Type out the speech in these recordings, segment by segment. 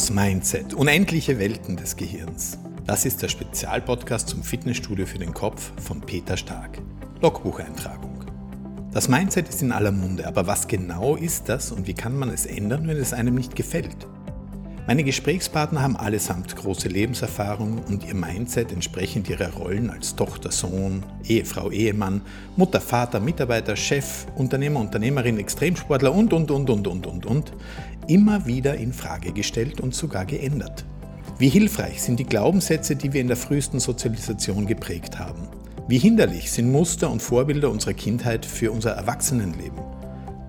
Das Mindset. Unendliche Welten des Gehirns. Das ist der Spezialpodcast zum Fitnessstudio für den Kopf von Peter Stark. Logbucheintragung. Das Mindset ist in aller Munde, aber was genau ist das und wie kann man es ändern, wenn es einem nicht gefällt? Meine Gesprächspartner haben allesamt große Lebenserfahrung und ihr Mindset entsprechend ihrer Rollen als Tochter, Sohn, Ehefrau, Ehemann, Mutter, Vater, Mitarbeiter, Chef, Unternehmer, Unternehmerin, Extremsportler und, und, und, und, und, und, und, immer wieder in Frage gestellt und sogar geändert. Wie hilfreich sind die Glaubenssätze, die wir in der frühesten Sozialisation geprägt haben? Wie hinderlich sind Muster und Vorbilder unserer Kindheit für unser Erwachsenenleben?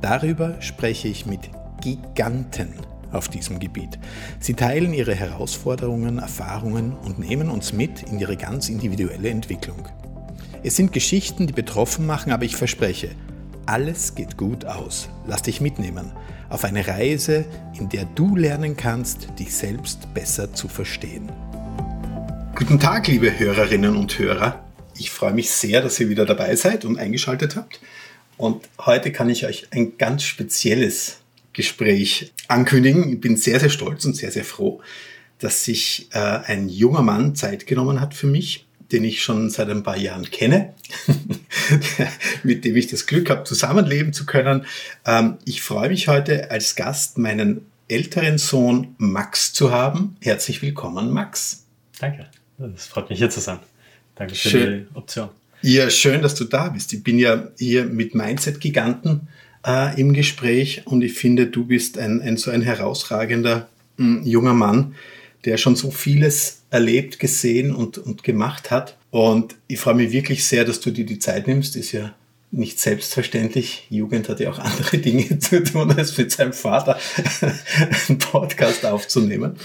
Darüber spreche ich mit Giganten auf diesem Gebiet. Sie teilen ihre Herausforderungen, Erfahrungen und nehmen uns mit in ihre ganz individuelle Entwicklung. Es sind Geschichten, die betroffen machen, aber ich verspreche, alles geht gut aus. Lass dich mitnehmen auf eine Reise, in der du lernen kannst, dich selbst besser zu verstehen. Guten Tag, liebe Hörerinnen und Hörer. Ich freue mich sehr, dass ihr wieder dabei seid und eingeschaltet habt. Und heute kann ich euch ein ganz spezielles Gespräch ankündigen. Ich bin sehr, sehr stolz und sehr, sehr froh, dass sich äh, ein junger Mann Zeit genommen hat für mich, den ich schon seit ein paar Jahren kenne, mit dem ich das Glück habe, zusammenleben zu können. Ähm, ich freue mich heute als Gast meinen älteren Sohn Max zu haben. Herzlich willkommen, Max. Danke. Es freut mich hier zu sein. Danke für schön. die Option. Ja, schön, dass du da bist. Ich bin ja hier mit Mindset-Giganten äh, im Gespräch und ich finde, du bist ein, ein so ein herausragender mh, hm, junger Mann, der schon so vieles erlebt, gesehen und, und gemacht hat. Und ich freue mich wirklich sehr, dass du dir die Zeit nimmst. Ist ja nicht selbstverständlich. Jugend hat ja auch andere Dinge zu tun, als mit seinem Vater einen Podcast aufzunehmen.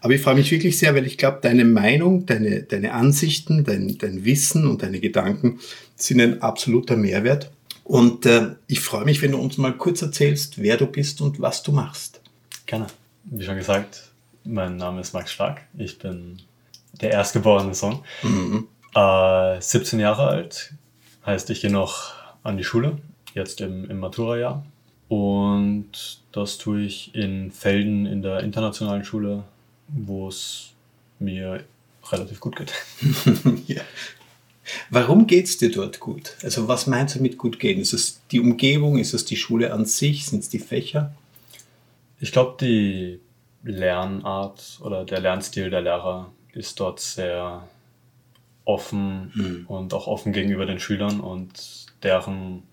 Aber ich freue mich wirklich sehr, weil ich glaube, deine Meinung, deine, deine Ansichten, dein, dein Wissen und deine Gedanken sind ein absoluter Mehrwert. Und äh, ich freue mich, wenn du uns mal kurz erzählst, wer du bist und was du machst. Gerne. Wie schon gesagt, mein Name ist Max Stark. Ich bin der erstgeborene Sohn. Mhm. Äh, 17 Jahre alt. Heißt, ich gehe noch an die Schule, jetzt im, im Matura-Jahr. Und das tue ich in Felden in der internationalen Schule, wo es mir relativ gut geht. ja. Warum geht es dir dort gut? Also was meinst du mit gut gehen? Ist es die Umgebung? Ist es die Schule an sich? Sind es die Fächer? Ich glaube, die Lernart oder der Lernstil der Lehrer ist dort sehr offen mhm. und auch offen gegenüber den Schülern und deren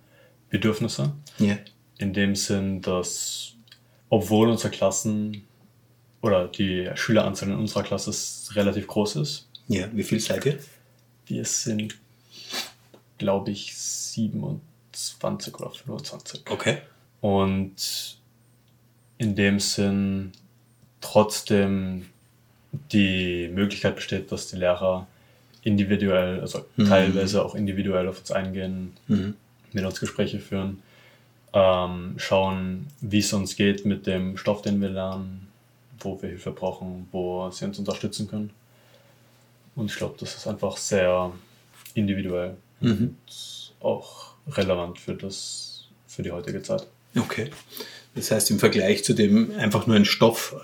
Bedürfnisse. Yeah. In dem Sinn, dass obwohl unsere Klassen oder die Schüleranzahl in unserer Klasse relativ groß ist. Ja, wie viel seid ihr? Wir sind, glaube ich, 27 oder 25. Okay. Und in dem Sinn trotzdem die Möglichkeit besteht, dass die Lehrer individuell, also mhm. teilweise auch individuell auf uns eingehen, mhm. mit uns Gespräche führen, ähm, schauen, wie es uns geht mit dem Stoff, den wir lernen, wo wir Hilfe brauchen, wo sie uns unterstützen können. Und ich glaube, das ist einfach sehr individuell mhm. und auch relevant für, das, für die heutige Zeit. Okay. Das heißt, im Vergleich zu dem einfach nur einen Stoff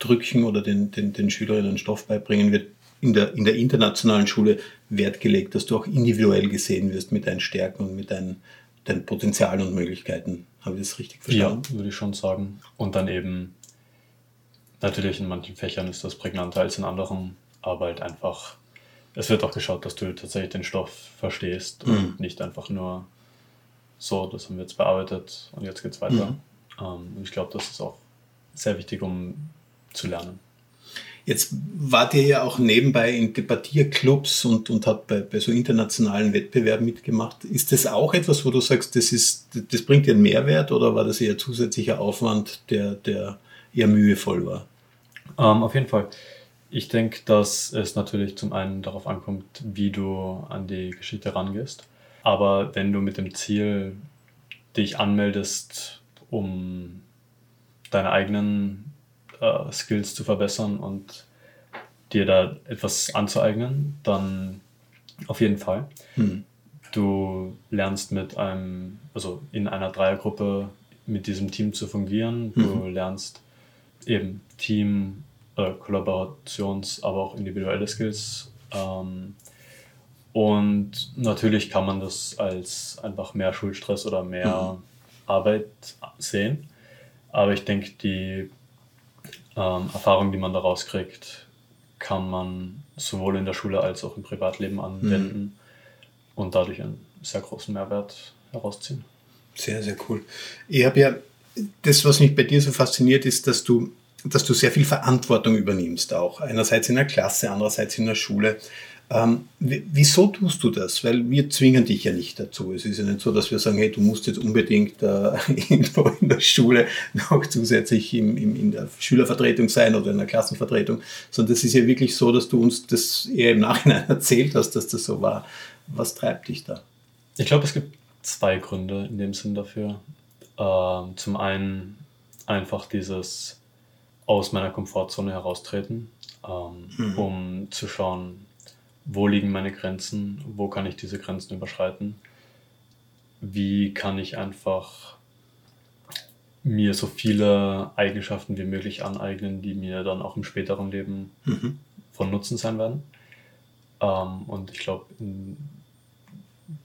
reindrücken oder den, den, den Schülerinnen Stoff beibringen, wird in der, in der internationalen Schule Wert gelegt, dass du auch individuell gesehen wirst mit deinen Stärken und mit deinen, deinen Potenzialen und Möglichkeiten. Habe ich das richtig verstanden? Ja, würde ich schon sagen. Und dann eben, natürlich in manchen Fächern ist das prägnanter als in anderen aber halt einfach, es wird auch geschaut, dass du tatsächlich den Stoff verstehst mhm. und nicht einfach nur so, das haben wir jetzt bearbeitet und jetzt geht's weiter. Mhm. Ähm, und ich glaube, das ist auch sehr wichtig, um zu lernen. Jetzt wart ihr ja auch nebenbei in Debattierclubs und, und habt bei, bei so internationalen Wettbewerben mitgemacht. Ist das auch etwas, wo du sagst, das, ist, das bringt dir einen Mehrwert oder war das eher zusätzlicher Aufwand, der, der eher mühevoll war? Ähm, auf jeden Fall. Ich denke, dass es natürlich zum einen darauf ankommt, wie du an die Geschichte rangehst. Aber wenn du mit dem Ziel dich anmeldest, um deine eigenen äh, Skills zu verbessern und dir da etwas anzueignen, dann auf jeden Fall. Hm. Du lernst mit einem, also in einer Dreiergruppe mit diesem Team zu fungieren. Du mhm. lernst eben Team, äh, Kollaborations-, aber auch individuelle Skills. Ähm, und natürlich kann man das als einfach mehr Schulstress oder mehr mhm. Arbeit sehen. Aber ich denke, die ähm, Erfahrung, die man daraus kriegt, kann man sowohl in der Schule als auch im Privatleben anwenden mhm. und dadurch einen sehr großen Mehrwert herausziehen. Sehr, sehr cool. Ich habe ja, das, was mich bei dir so fasziniert, ist, dass du, dass du sehr viel Verantwortung übernimmst auch. Einerseits in der Klasse, andererseits in der Schule. Ähm, wieso tust du das? Weil wir zwingen dich ja nicht dazu. Es ist ja nicht so, dass wir sagen, hey, du musst jetzt unbedingt äh, irgendwo in der Schule noch zusätzlich im, im, in der Schülervertretung sein oder in der Klassenvertretung, sondern es ist ja wirklich so, dass du uns das eher im Nachhinein erzählt hast, dass das so war. Was treibt dich da? Ich glaube, es gibt zwei Gründe in dem Sinn dafür. Ähm, zum einen einfach dieses aus meiner Komfortzone heraustreten, ähm, mhm. um zu schauen, wo liegen meine Grenzen, wo kann ich diese Grenzen überschreiten, wie kann ich einfach mir so viele Eigenschaften wie möglich aneignen, die mir dann auch im späteren Leben mhm. von Nutzen sein werden. Ähm, und ich glaube,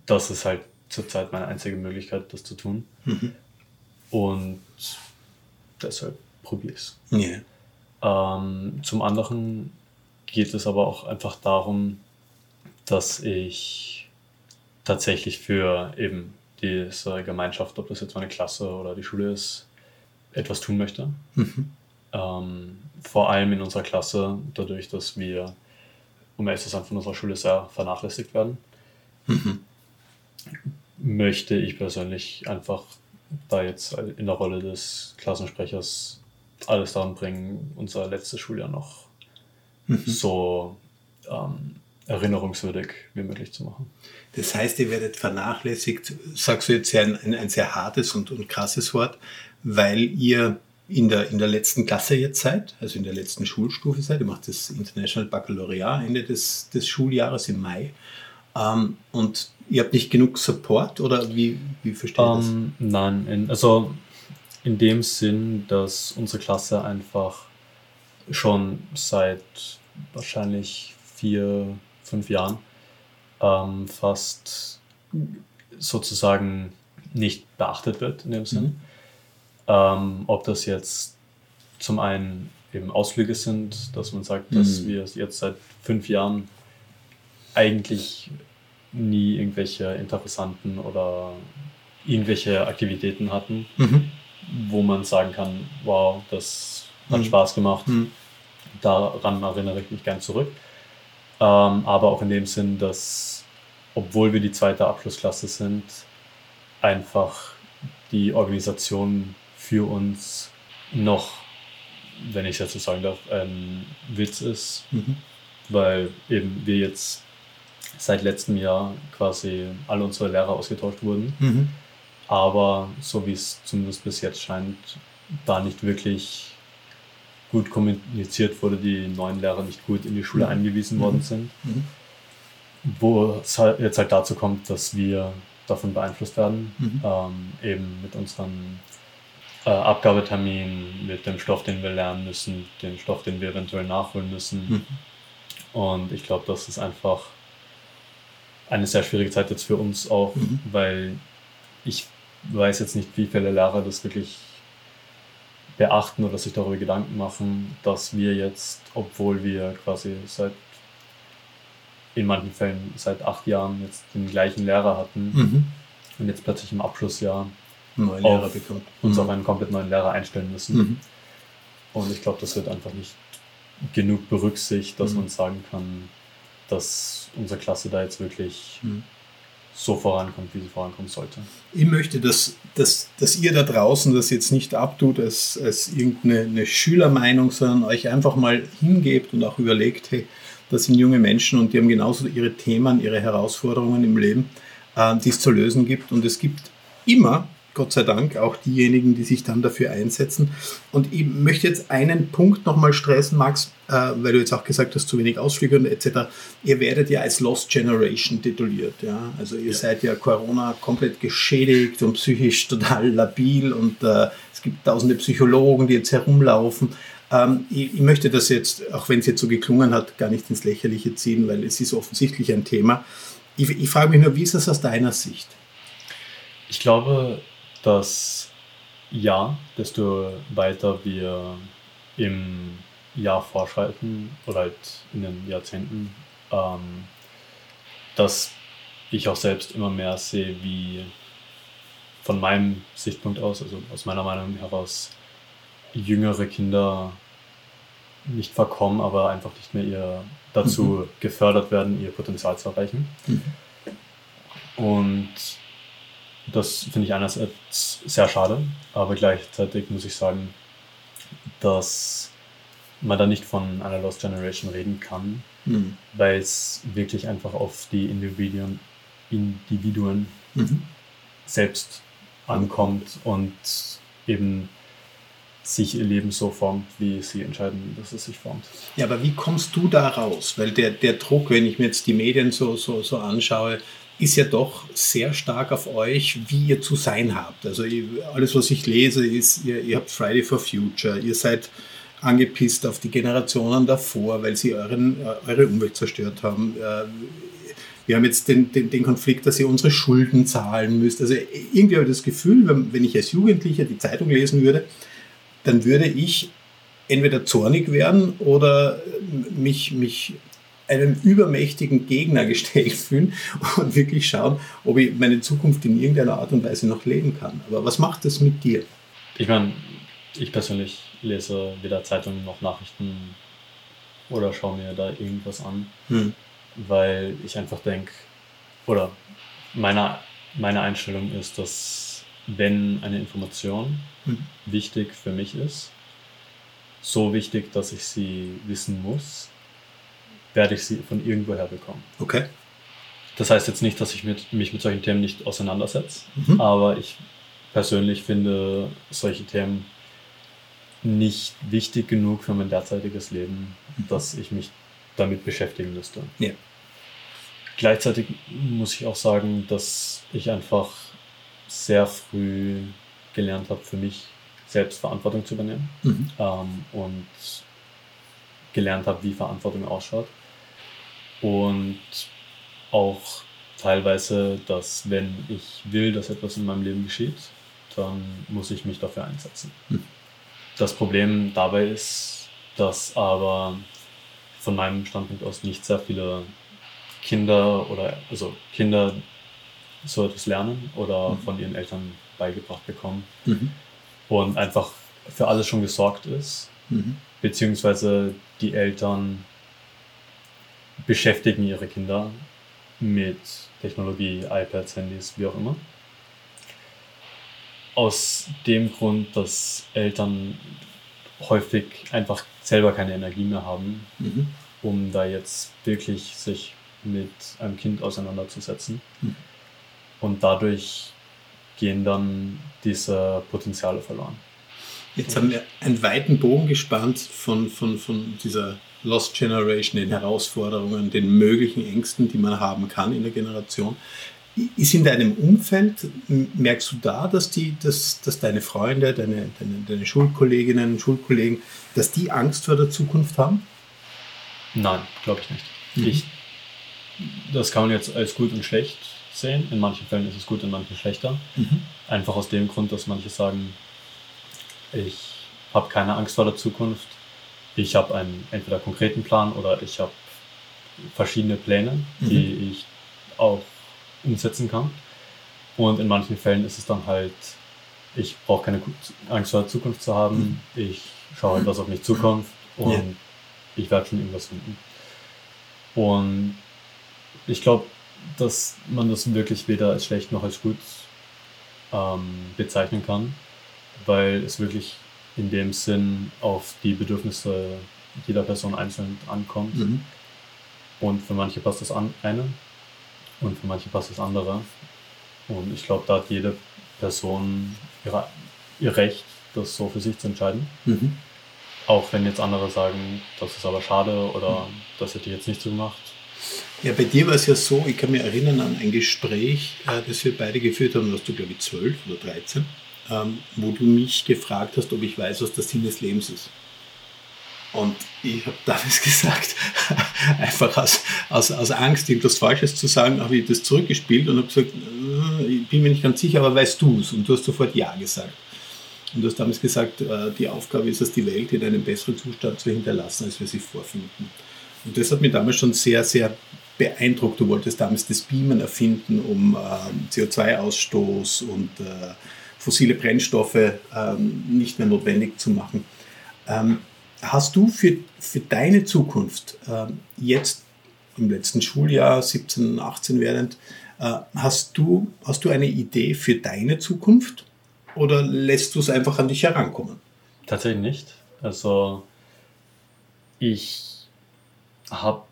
das ist halt zurzeit meine einzige Möglichkeit, das zu tun. Mhm. Und deshalb probiere ich es. Yeah. Ähm, zum anderen geht es aber auch einfach darum, dass ich tatsächlich für eben diese Gemeinschaft, ob das jetzt meine Klasse oder die Schule ist, etwas tun möchte. Mhm. Ähm, vor allem in unserer Klasse, dadurch, dass wir, um ehrlich zu sein, von unserer Schule sehr vernachlässigt werden, mhm. möchte ich persönlich einfach da jetzt in der Rolle des Klassensprechers alles daran bringen, unser letztes Schuljahr noch mhm. so ähm, erinnerungswürdig wie möglich zu machen. Das heißt, ihr werdet vernachlässigt, sagst du jetzt ein, ein, ein sehr hartes und, und krasses Wort, weil ihr in der, in der letzten Klasse jetzt seid, also in der letzten Schulstufe seid. Ihr macht das International Baccalaureat Ende des, des Schuljahres im Mai. Ähm, und ihr habt nicht genug Support oder wie, wie versteht ihr das? Ähm, nein, in, also in dem Sinn, dass unsere Klasse einfach schon seit wahrscheinlich vier, fünf Jahren ähm, fast sozusagen nicht beachtet wird in dem Sinn. Mhm. Ähm, ob das jetzt zum einen eben Ausflüge sind, dass man sagt, mhm. dass wir jetzt seit fünf Jahren eigentlich nie irgendwelche interessanten oder irgendwelche Aktivitäten hatten, mhm. wo man sagen kann, wow, das hat mhm. Spaß gemacht. Mhm. Daran erinnere ich mich gern zurück. Ähm, aber auch in dem Sinn, dass, obwohl wir die zweite Abschlussklasse sind, einfach die Organisation für uns noch, wenn ich es jetzt so sagen darf, ein Witz ist, mhm. weil eben wir jetzt seit letztem Jahr quasi alle unsere Lehrer ausgetauscht wurden. Mhm. Aber so wie es zumindest bis jetzt scheint, da nicht wirklich gut kommuniziert wurde, die neuen Lehrer nicht gut in die Schule mhm. eingewiesen worden mhm. sind. Mhm. Wo es halt jetzt halt dazu kommt, dass wir davon beeinflusst werden, ähm, eben mit unseren äh, Abgabeterminen, mit dem Stoff, den wir lernen müssen, dem Stoff, den wir eventuell nachholen müssen. Mhm. Und ich glaube, das ist einfach eine sehr schwierige Zeit jetzt für uns auch, mhm. weil ich weiß jetzt nicht, wie viele Lehrer das wirklich beachten oder sich darüber Gedanken machen, dass wir jetzt, obwohl wir quasi seit in manchen Fällen seit acht Jahren jetzt den gleichen Lehrer hatten mhm. und jetzt plötzlich im Abschlussjahr Neue Lehrer bekommen. uns mhm. auf einen komplett neuen Lehrer einstellen müssen. Mhm. Und ich glaube, das wird einfach nicht genug berücksichtigt, dass mhm. man sagen kann, dass unsere Klasse da jetzt wirklich mhm so vorankommt, wie sie vorankommen sollte. Ich möchte, dass, dass, dass ihr da draußen das jetzt nicht abtut als, als irgendeine Schülermeinung, sondern euch einfach mal hingebt und auch überlegt, hey, das sind junge Menschen und die haben genauso ihre Themen, ihre Herausforderungen im Leben, äh, die es zu lösen gibt. Und es gibt immer Gott sei Dank auch diejenigen, die sich dann dafür einsetzen. Und ich möchte jetzt einen Punkt nochmal stressen, Max, äh, weil du jetzt auch gesagt hast, zu wenig Ausflüge und etc. Ihr werdet ja als Lost Generation tituliert. Ja? Also ihr ja. seid ja Corona komplett geschädigt und psychisch total labil und äh, es gibt tausende Psychologen, die jetzt herumlaufen. Ähm, ich, ich, möchte das jetzt, auch wenn es jetzt so geklungen hat, gar nicht ins Lächerliche ziehen, weil es ist offensichtlich ein Thema. Ich, ich frage mich nur, wie ist das aus deiner Sicht? Ich glaube, dass ja, desto weiter wir im Jahr vorschreiten oder halt in den Jahrzehnten, ähm, dass ich auch selbst immer mehr sehe, wie von meinem Sichtpunkt aus, also aus meiner Meinung heraus, jüngere Kinder nicht verkommen, aber einfach nicht mehr ihr dazu mhm. gefördert werden, ihr Potenzial zu erreichen. Mhm. Und das finde ich einerseits sehr schade, aber gleichzeitig muss ich sagen, dass man da nicht von einer Lost Generation reden kann, mhm. weil es wirklich einfach auf die Individuen, Individuen mhm. selbst ankommt und eben sich ihr Leben so formt, wie sie entscheiden, dass es sich formt. Ja, aber wie kommst du da raus? Weil der, der Druck, wenn ich mir jetzt die Medien so, so, so anschaue, ist ja doch sehr stark auf euch, wie ihr zu sein habt. Also alles, was ich lese, ist, ihr, ihr habt Friday for Future, ihr seid angepisst auf die Generationen davor, weil sie euren, eure Umwelt zerstört haben. Äh, wir haben jetzt den, den, den, Konflikt, dass ihr unsere Schulden zahlen müsst. Also irgendwie habe ich das Gefühl, wenn, wenn ich als Jugendlicher die Zeitung lesen würde, dann würde ich entweder zornig werden oder mich, mich einem übermächtigen Gegner gestellt fühlen und wirklich schauen, ob ich meine Zukunft in irgendeiner Art und Weise noch leben kann. Aber was macht das mit dir? Ich meine, ich persönlich lese weder Zeitungen noch Nachrichten oder schaue mir da irgendwas an, hm. weil ich einfach denke, oder meine, meine Einstellung ist, dass wenn eine Information hm. wichtig für mich ist, so wichtig, dass ich sie wissen muss, werde ich sie von irgendwoher bekommen. Okay. Das heißt jetzt nicht, dass ich mit, mich mit solchen Themen nicht auseinandersetze, mhm. aber ich persönlich finde solche Themen nicht wichtig genug für mein derzeitiges Leben, mhm. dass ich mich damit beschäftigen müsste. Ja. Gleichzeitig muss ich auch sagen, dass ich einfach sehr früh gelernt habe, für mich selbst Verantwortung zu übernehmen mhm. ähm, und gelernt habe, wie Verantwortung ausschaut. Und auch teilweise, dass wenn ich will, dass etwas in meinem Leben geschieht, dann muss ich mich dafür einsetzen. Mhm. Das Problem dabei ist, dass aber von meinem Standpunkt aus nicht sehr viele Kinder oder also Kinder so etwas lernen oder mhm. von ihren Eltern beigebracht bekommen mhm. und einfach für alles schon gesorgt ist, mhm. beziehungsweise die Eltern beschäftigen ihre Kinder mit Technologie, iPads, Handys, wie auch immer. Aus dem Grund, dass Eltern häufig einfach selber keine Energie mehr haben, mhm. um da jetzt wirklich sich mit einem Kind auseinanderzusetzen. Mhm. Und dadurch gehen dann diese Potenziale verloren. Jetzt haben wir einen weiten Bogen gespannt von, von, von dieser Lost Generation, den Herausforderungen, den möglichen Ängsten, die man haben kann in der Generation. Ist in deinem Umfeld, merkst du da, dass, die, dass, dass deine Freunde, deine, deine, deine Schulkolleginnen, Schulkollegen, dass die Angst vor der Zukunft haben? Nein, glaube ich nicht. Mhm. Ich, das kann man jetzt als gut und schlecht sehen. In manchen Fällen ist es gut, in manchen schlechter. Mhm. Einfach aus dem Grund, dass manche sagen, ich habe keine Angst vor der Zukunft. Ich habe einen entweder konkreten Plan oder ich habe verschiedene Pläne, mhm. die ich auch umsetzen kann. Und in manchen Fällen ist es dann halt, ich brauche keine Angst vor der Zukunft zu haben. Mhm. Ich schaue halt, was auf mich zukommt und ja. ich werde schon irgendwas finden. Und ich glaube, dass man das wirklich weder als schlecht noch als gut ähm, bezeichnen kann, weil es wirklich in dem Sinn auf die Bedürfnisse jeder Person einzeln ankommt. Mhm. Und für manche passt das eine und für manche passt das andere. Und ich glaube, da hat jede Person ihre, ihr Recht, das so für sich zu entscheiden. Mhm. Auch wenn jetzt andere sagen, das ist aber schade oder mhm. das hätte ich jetzt nicht so gemacht. Ja, bei dir war es ja so, ich kann mich erinnern an ein Gespräch, äh, das wir beide geführt haben, warst du glaube ich 12 oder 13, ähm, wo du mich gefragt hast, ob ich weiß, was der Sinn des Lebens ist. Und ich habe damals gesagt, einfach aus, aus, aus Angst, etwas Falsches zu sagen, habe ich das zurückgespielt und habe gesagt, äh, ich bin mir nicht ganz sicher, aber weißt du es? Und du hast sofort Ja gesagt. Und du hast damals gesagt, äh, die Aufgabe ist es, die Welt in einem besseren Zustand zu hinterlassen, als wir sie vorfinden. Und das hat mich damals schon sehr, sehr beeindruckt. Du wolltest damals das Beamen erfinden, um ähm, CO2-Ausstoß und äh, fossile Brennstoffe ähm, nicht mehr notwendig zu machen. Ähm, hast du für, für deine Zukunft jetzt im letzten Schuljahr, 17, 18 werdend, hast, du, hast du eine Idee für deine Zukunft? oder lässt du es einfach an dich herankommen? Tatsächlich nicht. Also ich habe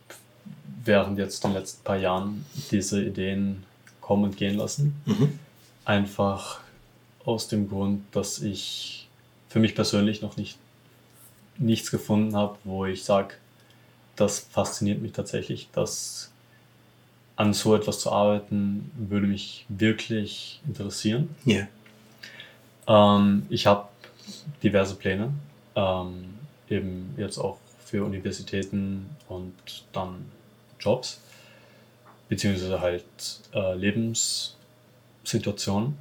während jetzt den letzten paar Jahren diese Ideen kommen und gehen lassen. Mhm. Einfach aus dem Grund, dass ich für mich persönlich noch nicht nichts gefunden habe, wo ich sage, das fasziniert mich tatsächlich, dass an so etwas zu arbeiten würde mich wirklich interessieren. Yeah. Ähm, ich habe diverse Pläne, ähm, eben jetzt auch für Universitäten und dann Jobs, beziehungsweise halt äh, Lebenssituationen.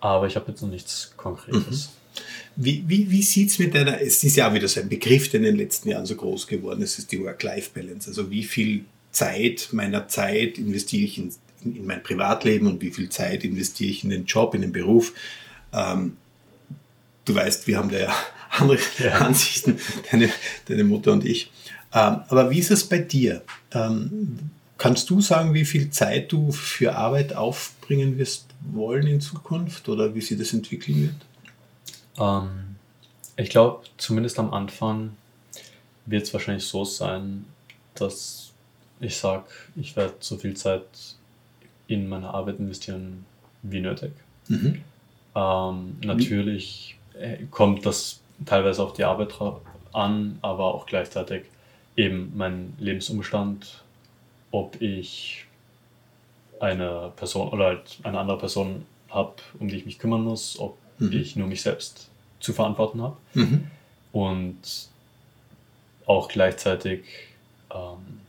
Aber ich habe jetzt noch nichts Konkretes. Mhm. Wie, wie, wie sieht es mit deiner, es ist ja auch wieder so ein Begriff, der in den letzten Jahren so groß geworden ist, ist die Work-Life-Balance. Also wie viel Zeit meiner Zeit investiere ich in in, in mein Privatleben und wie viel Zeit investiere ich in den Job, in den Beruf. Ähm, du weißt, wir haben da ja andere ja. Ansichten, deine, deine Mutter und ich. Ähm, aber wie ist es bei dir? Ähm, kannst du sagen, wie viel Zeit du für Arbeit aufbringen wirst wollen in Zukunft oder wie sich das entwickeln wird? Ähm, ich glaube, zumindest am Anfang wird es wahrscheinlich so sein, dass ich sage, ich werde so viel Zeit in meine Arbeit investieren wie nötig. Mhm. Ähm, natürlich äh, kommt das teilweise auf die Arbeit an, aber auch gleichzeitig eben mein Lebensumstand, ob ich eine Person oder halt eine andere Person habe, um die ich mich kümmern muss, ob mhm. ich nur mich selbst zu verantworten habe. Mhm. Und auch gleichzeitig ähm,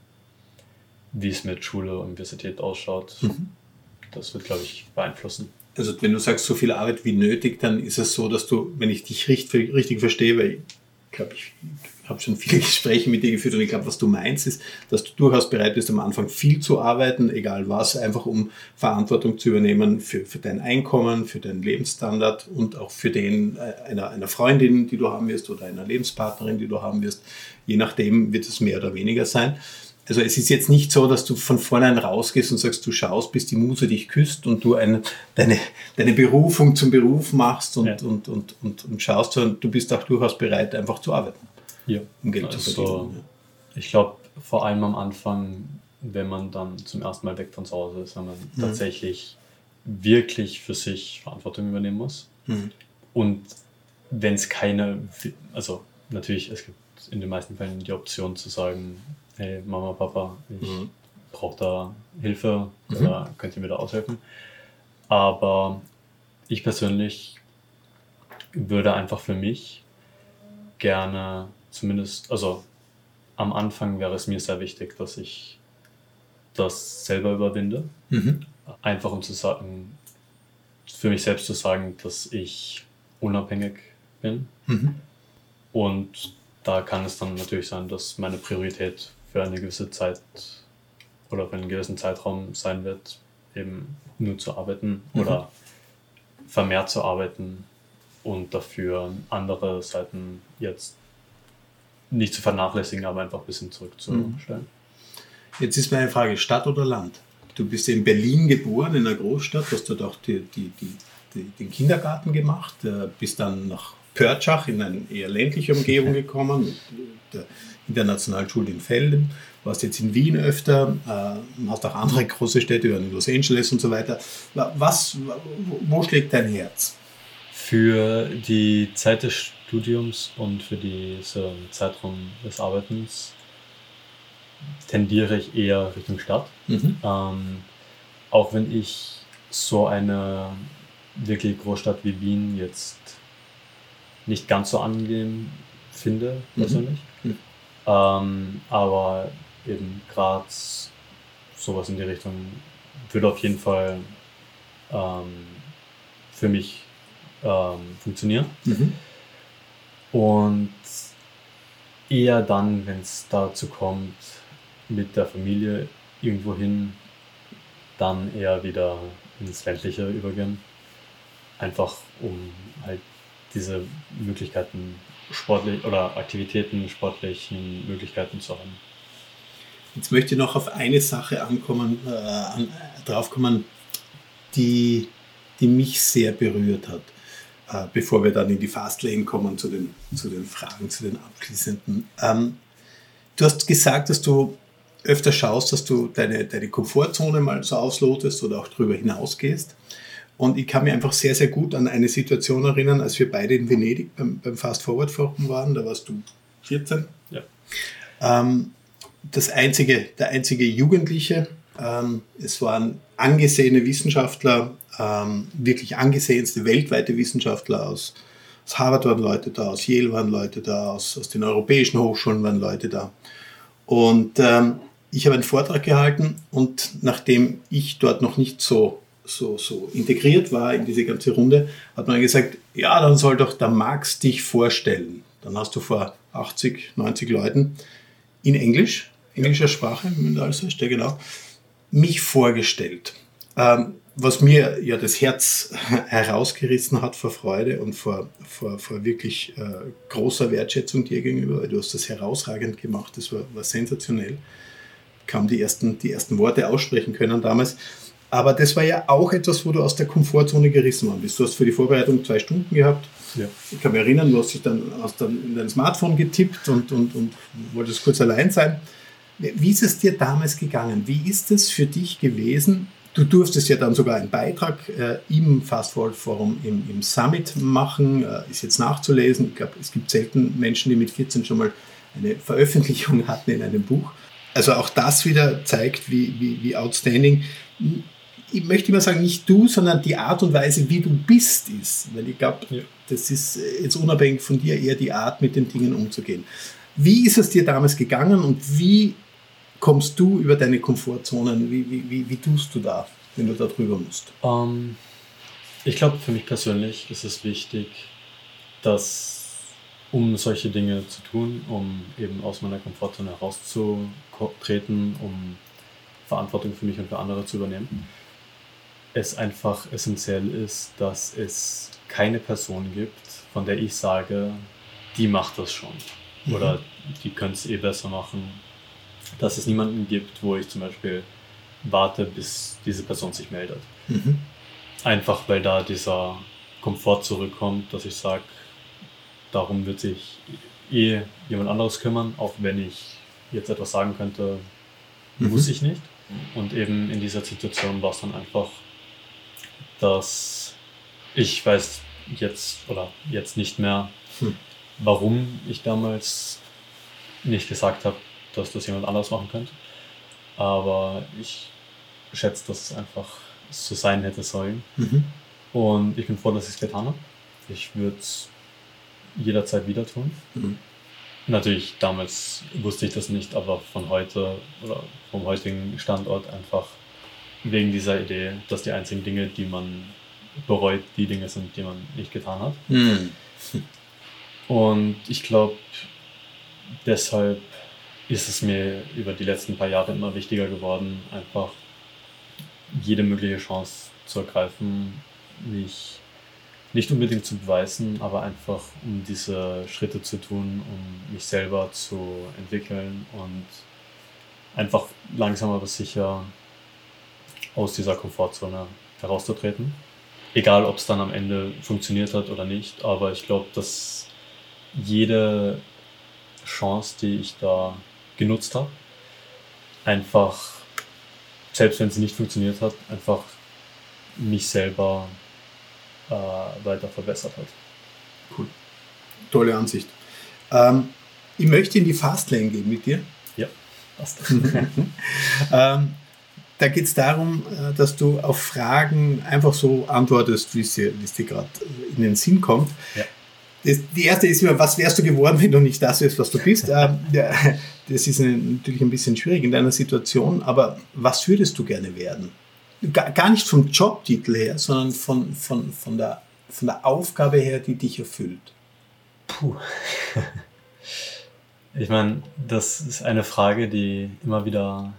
wie es mit Schule, Universität ausschaut. Mhm. Das wird, glaube ich, beeinflussen. Also wenn du sagst, so viel Arbeit wie nötig, dann ist es so, dass du, wenn ich dich richtig, richtig verstehe, weil ich glaube, ich habe schon viele Gespräche mit dir geführt und ich glaube, was du meinst, ist, dass du durchaus bereit bist, am Anfang viel zu arbeiten, egal was, einfach um Verantwortung zu übernehmen für, für dein Einkommen, für deinen Lebensstandard und auch für den äh, einer, einer Freundin, die du haben wirst oder einer Lebenspartnerin, die du haben wirst. Je nachdem wird es mehr oder weniger sein. Also es ist jetzt nicht so, dass du von vornherein rausgehst und sagst, du schaust, bis die Muse dich küsst und du eine, deine, deine Berufung zum Beruf machst und, ja. und, und, und, und schaust, sondern du bist auch durchaus bereit, einfach zu arbeiten. Ja. Um Geld also, zu verdienen. Ja. Ich glaube, vor allem am Anfang, wenn man dann zum ersten Mal weg von zu Hause ist, wenn man mhm. tatsächlich wirklich für sich Verantwortung übernehmen muss. Mhm. Und wenn es keine, also natürlich, es gibt in den meisten Fällen die Option zu sagen, hey Mama, Papa, ich mhm. brauche da Hilfe mhm. oder könnt ihr mir da aushelfen? Aber ich persönlich würde einfach für mich gerne zumindest, also am Anfang wäre es mir sehr wichtig, dass ich das selber überwinde. Mhm. Einfach um zu sagen, für mich selbst zu sagen, dass ich unabhängig bin. Mhm. Und da kann es dann natürlich sein, dass meine Priorität für eine gewisse Zeit oder für einen gewissen Zeitraum sein wird, eben nur zu arbeiten mhm. oder vermehrt zu arbeiten und dafür andere Seiten jetzt nicht zu vernachlässigen, aber einfach ein bisschen zurückzustellen. Mhm. Jetzt ist meine Frage, Stadt oder Land? Du bist in Berlin geboren, in einer Großstadt, hast dort auch die, die, die, den Kindergarten gemacht, bist dann nach Pörtschach in eine eher ländliche Umgebung gekommen, mit der Internationalen Schule in Felden, warst jetzt in Wien öfter, äh, hast auch andere große Städte, in Los Angeles und so weiter. Was, wo schlägt dein Herz? Für die Zeit des Studiums und für diesen Zeitraum des Arbeitens tendiere ich eher Richtung Stadt. Mhm. Ähm, auch wenn ich so eine wirklich Großstadt wie Wien jetzt nicht ganz so angenehm finde, mhm. persönlich. Mhm. Ähm, aber eben Graz, sowas in die Richtung, würde auf jeden Fall ähm, für mich ähm, funktionieren. Und eher dann, wenn es dazu kommt, mit der Familie irgendwo hin, dann eher wieder ins ländliche übergehen. Einfach um halt diese Möglichkeiten sportlich oder Aktivitäten, sportlichen Möglichkeiten zu haben. Jetzt möchte ich noch auf eine Sache ankommen, äh, an, draufkommen, die, die mich sehr berührt hat, äh, bevor wir dann in die Fastlane kommen zu den, zu den Fragen, zu den abschließenden. Ähm, du hast gesagt, dass du öfter schaust, dass du deine, deine Komfortzone mal so auslotest oder auch darüber hinausgehst. Und ich kann mich einfach sehr, sehr gut an eine Situation erinnern, als wir beide in Venedig beim, beim Fast Forward Forum waren. Da warst du 14. Ja. Ähm, das einzige, der einzige Jugendliche. Ähm, es waren angesehene Wissenschaftler, ähm, wirklich angesehenste weltweite Wissenschaftler aus, aus Harvard waren Leute da, aus Yale waren Leute da, aus, aus den europäischen Hochschulen waren Leute da. Und ähm, ich habe einen Vortrag gehalten und nachdem ich dort noch nicht so, so, so integriert war in diese ganze Runde, hat man gesagt, ja, dann soll doch der Max dich vorstellen. Dann hast du vor 80, 90 Leuten in Englisch englischer Sprache, wenn man alles heißt, ja genau, mich vorgestellt. Ähm, was mir ja das Herz herausgerissen hat vor Freude und vor, vor, vor wirklich äh, großer Wertschätzung dir gegenüber, weil du hast das herausragend gemacht, das war, war sensationell. Kaum die ersten, die ersten Worte aussprechen können damals. Aber das war ja auch etwas, wo du aus der Komfortzone gerissen worden bist. Du hast für die Vorbereitung zwei Stunden gehabt. Ja. Ich kann mich erinnern, du hast dich dann, hast dann in dein Smartphone getippt und, und, und wolltest kurz allein sein. Wie ist es dir damals gegangen? Wie ist es für dich gewesen? Du durftest ja dann sogar einen Beitrag äh, im Fast Forward Forum im, im Summit machen, äh, ist jetzt nachzulesen. Ich glaube, es gibt selten Menschen, die mit 14 schon mal eine Veröffentlichung hatten in einem Buch. Also auch das wieder zeigt, wie, wie, wie outstanding. Ich möchte immer sagen, nicht du, sondern die Art und Weise, wie du bist, ist. Weil ich glaube, ja. das ist jetzt unabhängig von dir eher die Art, mit den Dingen umzugehen. Wie ist es dir damals gegangen und wie kommst du über deine Komfortzonen? Wie, wie, wie, wie tust du da, wenn du da drüber musst? Um, ähm, ich glaube, für mich persönlich ist es wichtig, dass um solche Dinge zu tun, um eben aus meiner Komfortzone herauszutreten, um Verantwortung für mich und für andere zu übernehmen, es einfach essentiell ist, dass es keine Person gibt, von der ich sage, die macht das schon. Mhm. Oder die könnte es eh besser machen dass es niemanden gibt, wo ich zum Beispiel warte, bis diese Person sich meldet. Mhm. Einfach weil da dieser Komfort zurückkommt, dass ich sage, darum wird sich eh jemand anderes kümmern, auch wenn ich jetzt etwas sagen könnte, mhm. muss ich nicht. Und eben in dieser Situation war es dann einfach, dass ich weiß jetzt oder jetzt nicht mehr, hm. warum ich damals nicht gesagt habe, dass das jemand anders machen könnte. Aber ich schätze, dass es einfach so sein hätte sollen. Mhm. Und ich bin froh, dass ich es getan habe. Ich würde es jederzeit wieder tun. Mhm. Natürlich, damals wusste ich das nicht, aber von heute oder vom heutigen Standort einfach wegen dieser Idee, dass die einzigen Dinge, die man bereut, die Dinge sind, die man nicht getan hat. Mhm. Und ich glaube, deshalb ist es mir über die letzten paar Jahre immer wichtiger geworden, einfach jede mögliche Chance zu ergreifen, mich nicht unbedingt zu beweisen, aber einfach um diese Schritte zu tun, um mich selber zu entwickeln und einfach langsam aber sicher aus dieser Komfortzone herauszutreten. egal ob es dann am Ende funktioniert hat oder nicht, aber ich glaube, dass jede Chance, die ich da genutzt habe, einfach, selbst wenn sie nicht funktioniert hat, einfach mich selber äh, weiter verbessert hat. Cool. Tolle Ansicht. Ähm, ich möchte in die Fastlane gehen mit dir. Ja, passt. ähm, da geht es darum, äh, dass du auf Fragen einfach so antwortest, wie es dir, dir gerade in den Sinn kommt. Ja. Das, die erste ist immer, was wärst du geworden, wenn du nicht das wärst, was du bist? ähm, ja, das ist natürlich ein bisschen schwierig in deiner Situation, aber was würdest du gerne werden? Gar nicht vom Jobtitel her, sondern von, von, von, der, von der Aufgabe her, die dich erfüllt. Puh. Ich meine, das ist eine Frage, die immer wieder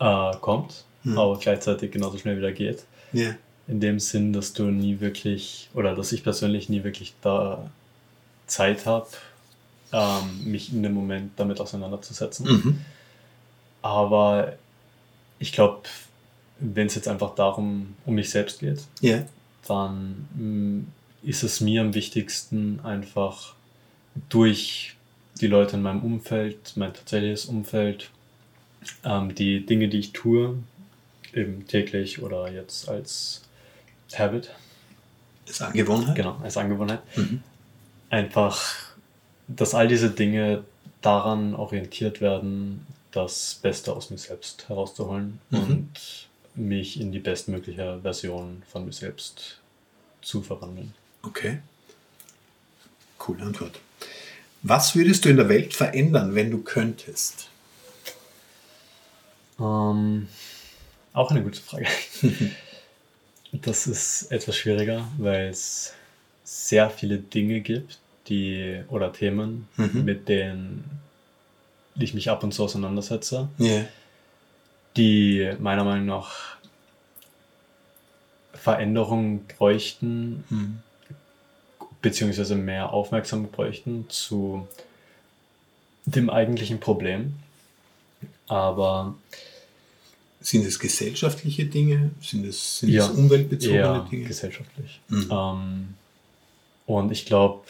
äh, kommt, hm. aber gleichzeitig genauso schnell wieder geht. Yeah. In dem Sinn, dass du nie wirklich, oder dass ich persönlich nie wirklich da Zeit habe, ähm, mich in dem Moment damit auseinanderzusetzen. Mhm. Aber ich glaube, wenn es jetzt einfach darum um mich selbst geht, yeah. dann mh, mm, ist es mir am wichtigsten, einfach durch die Leute in meinem Umfeld, mein tatsächliches Umfeld, ähm, die Dinge, die ich tue, eben täglich oder jetzt als Habit. Als Angewohnheit? Genau, als Angewohnheit. Mhm. Einfach, dass all diese Dinge daran orientiert werden, das Beste aus mir selbst herauszuholen mhm. und mich in die bestmögliche Version von mir selbst zu verwandeln. Okay. Coole Antwort. Was würdest du in der Welt verändern, wenn du könntest? Ähm, auch eine gute Frage. das ist etwas schwieriger, weil es sehr viele Dinge gibt, die oder Themen, mhm. mit denen ich mich ab und zu auseinandersetze, yeah. die meiner Meinung nach Veränderungen bräuchten, mhm. beziehungsweise mehr Aufmerksamkeit bräuchten zu dem eigentlichen Problem. Aber sind es gesellschaftliche Dinge? Sind es, sind ja, es umweltbezogene Dinge? gesellschaftlich. Mhm. Ähm, und ich glaube,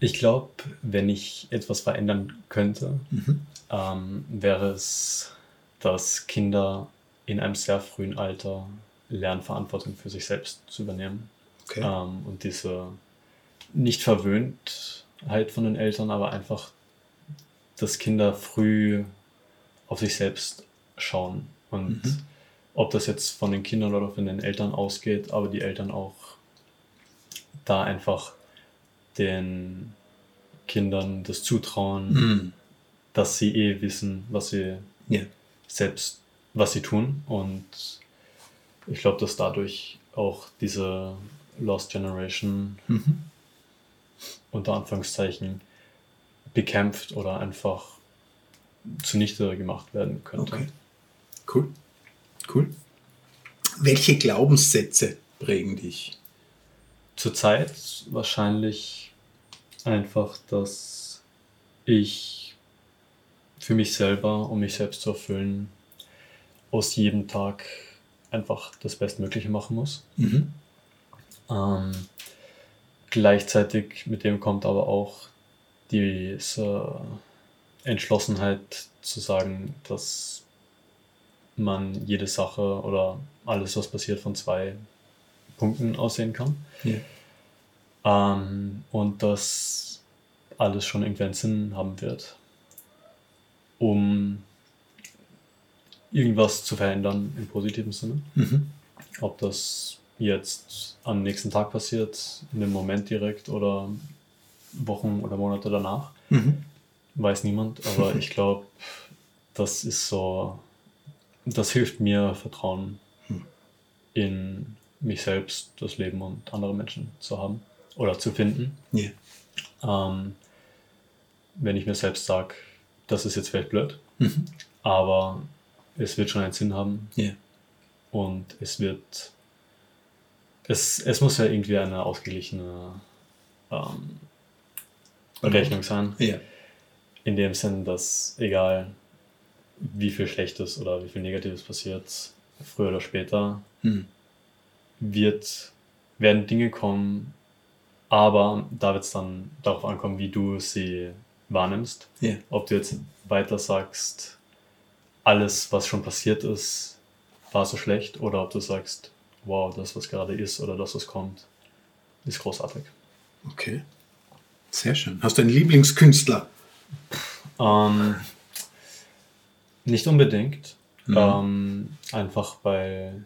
ich glaube, wenn ich etwas verändern könnte, mhm. ähm, wäre es, dass Kinder in einem sehr frühen Alter lernen, Verantwortung für sich selbst zu übernehmen. Okay. Ähm, und diese nicht Verwöhntheit von den Eltern, aber einfach, dass Kinder früh auf sich selbst schauen. Und mhm. Ob das jetzt von den Kindern oder von den Eltern ausgeht, aber die Eltern auch da einfach den Kindern das zutrauen, mhm. dass sie eh wissen, was sie yeah. selbst, was sie tun. Und ich glaube, dass dadurch auch diese Lost Generation mhm. unter Anführungszeichen bekämpft oder einfach zunichte gemacht werden könnte. Okay. Cool. Cool. Welche Glaubenssätze prägen dich? Zurzeit wahrscheinlich einfach, dass ich für mich selber, um mich selbst zu erfüllen, aus jedem Tag einfach das Bestmögliche machen muss. Mhm. Ähm, gleichzeitig mit dem kommt aber auch diese Entschlossenheit zu sagen, dass man jede Sache oder alles, was passiert, von zwei Punkten aussehen kann. Ja. Ähm, und dass alles schon irgendwann Sinn haben wird, um irgendwas zu verändern im positiven Sinne. Mhm. Ob das jetzt am nächsten Tag passiert, in dem Moment direkt oder Wochen oder Monate danach. Mhm weiß niemand, aber ich glaube, das ist so, das hilft mir, Vertrauen hm. in mich selbst, das Leben und andere Menschen zu haben oder zu finden. Yeah. Ähm, wenn ich mir selbst sage, das ist jetzt vielleicht blöd, mhm. aber es wird schon einen Sinn haben yeah. und es wird, es, es muss ja irgendwie eine ausgeglichene ähm, Rechnung sein. Yeah in dem Sinn, dass egal wie viel Schlechtes oder wie viel Negatives passiert, früher oder später hm. wird, werden Dinge kommen, aber da wird es dann darauf ankommen, wie du sie wahrnimmst. Yeah. Ob du jetzt weiter sagst, alles, was schon passiert ist, war so schlecht, oder ob du sagst, wow, das, was gerade ist oder das, was kommt, ist großartig. Okay. Sehr schön. Hast du einen Lieblingskünstler? Ähm, nicht unbedingt. Mhm. Ähm, einfach weil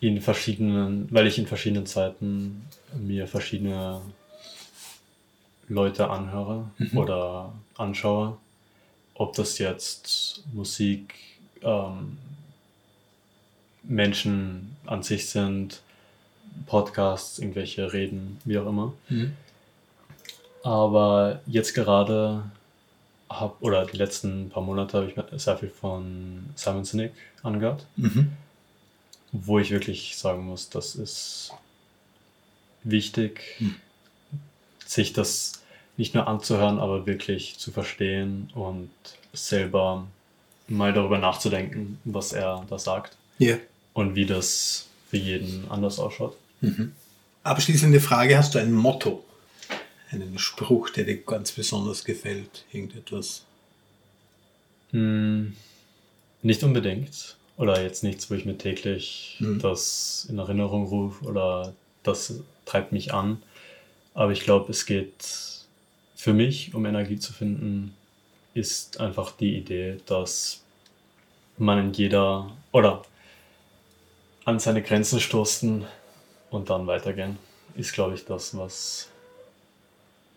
in verschiedenen, weil ich in verschiedenen Zeiten mir verschiedene Leute anhöre mhm. oder anschaue. Ob das jetzt Musik, ähm, Menschen an sich sind, Podcasts, irgendwelche Reden, wie auch immer. Mhm. Aber jetzt gerade habe, oder die letzten paar Monate habe ich sehr viel von Simon Sinek angehört. Mhm. Wo ich wirklich sagen muss, das ist wichtig, mhm. sich das nicht nur anzuhören, aber wirklich zu verstehen und selber mal darüber nachzudenken, was er da sagt. Yeah. Und wie das für jeden anders ausschaut. Mhm. Abschließende Frage: Hast du ein Motto? Einen Spruch, der dir ganz besonders gefällt? Irgendetwas? Hm, nicht unbedingt. Oder jetzt nichts, wo ich mir täglich mhm. das in Erinnerung rufe oder das treibt mich an. Aber ich glaube, es geht für mich, um Energie zu finden, ist einfach die Idee, dass man in jeder oder an seine Grenzen stoßen und dann weitergehen, ist, glaube ich, das, was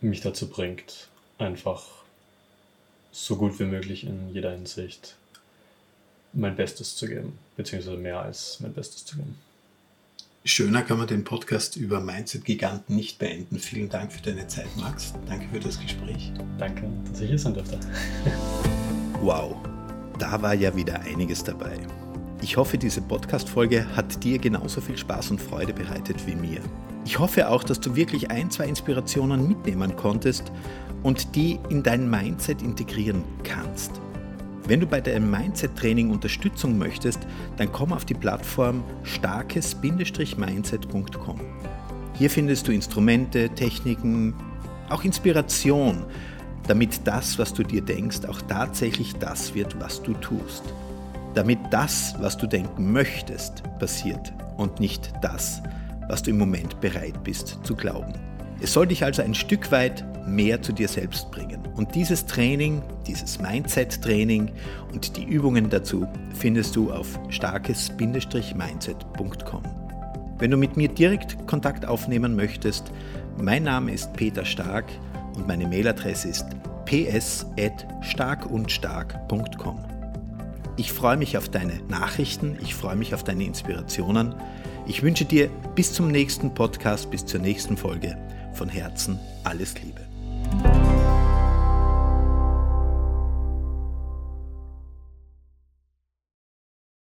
mich dazu bringt, einfach so gut wie möglich in jeder Hinsicht mein Bestes zu geben, beziehungsweise mehr als mein Bestes zu geben. Schöner kann man den Podcast über Mindset-Giganten nicht beenden. Vielen Dank für deine Zeit, Max. Danke für das Gespräch. Danke, dass ich hier sein durfte. wow, da war ja wieder einiges dabei. Ich hoffe, diese Podcast-Folge hat dir genauso viel Spaß und Freude bereitet wie mir. Ich hoffe auch, dass du wirklich ein, zwei Inspirationen mitnehmen konntest und die in dein Mindset integrieren kannst. Wenn du bei deinem Mindset-Training Unterstützung möchtest, dann komm auf die Plattform starkes-mindset.com. Hier findest du Instrumente, Techniken, auch Inspiration, damit das, was du dir denkst, auch tatsächlich das wird, was du tust damit das, was du denken möchtest, passiert und nicht das, was du im Moment bereit bist zu glauben. Es soll dich also ein Stück weit mehr zu dir selbst bringen. Und dieses Training, dieses Mindset-Training und die Übungen dazu findest du auf starkes-mindset.com. Wenn du mit mir direkt Kontakt aufnehmen möchtest, mein Name ist Peter Stark und meine Mailadresse ist ps.starkundstark.com. Ich freue mich auf deine Nachrichten, ich freue mich auf deine Inspirationen. Ich wünsche dir bis zum nächsten Podcast, bis zur nächsten Folge von Herzen alles Liebe.